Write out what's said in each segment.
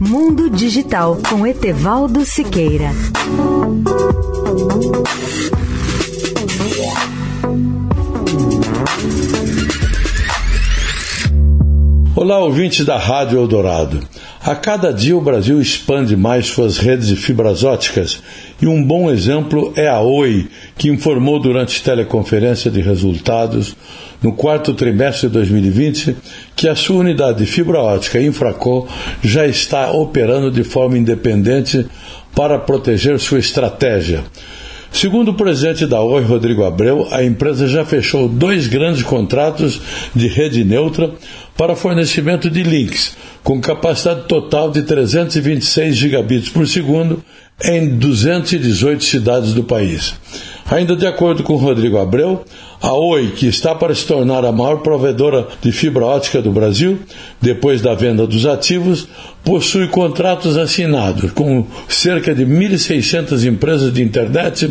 Mundo Digital com Etevaldo Siqueira. Olá, ouvintes da Rádio Eldorado. A cada dia o Brasil expande mais suas redes de fibras óticas e um bom exemplo é a Oi, que informou durante teleconferência de resultados no quarto trimestre de 2020 que a sua unidade de fibra ótica Infraco já está operando de forma independente para proteger sua estratégia. Segundo o presidente da Oi, Rodrigo Abreu, a empresa já fechou dois grandes contratos de rede neutra para fornecimento de links, com capacidade total de 326 gigabits por segundo em 218 cidades do país. Ainda de acordo com Rodrigo Abreu, a Oi, que está para se tornar a maior provedora de fibra ótica do Brasil, depois da venda dos ativos, possui contratos assinados com cerca de 1.600 empresas de internet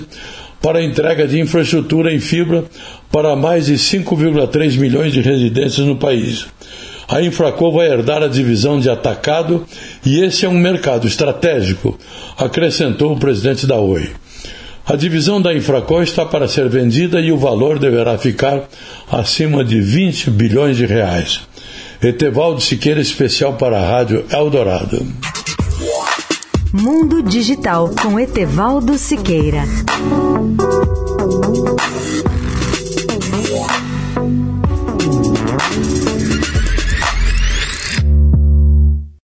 para entrega de infraestrutura em fibra para mais de 5,3 milhões de residências no país. A Infraco vai herdar a divisão de atacado e esse é um mercado estratégico, acrescentou o presidente da Oi. A divisão da Infraco está para ser vendida e o valor deverá ficar acima de 20 bilhões de reais. Etevaldo Siqueira, especial para a Rádio Eldorado. Mundo Digital com Etevaldo Siqueira.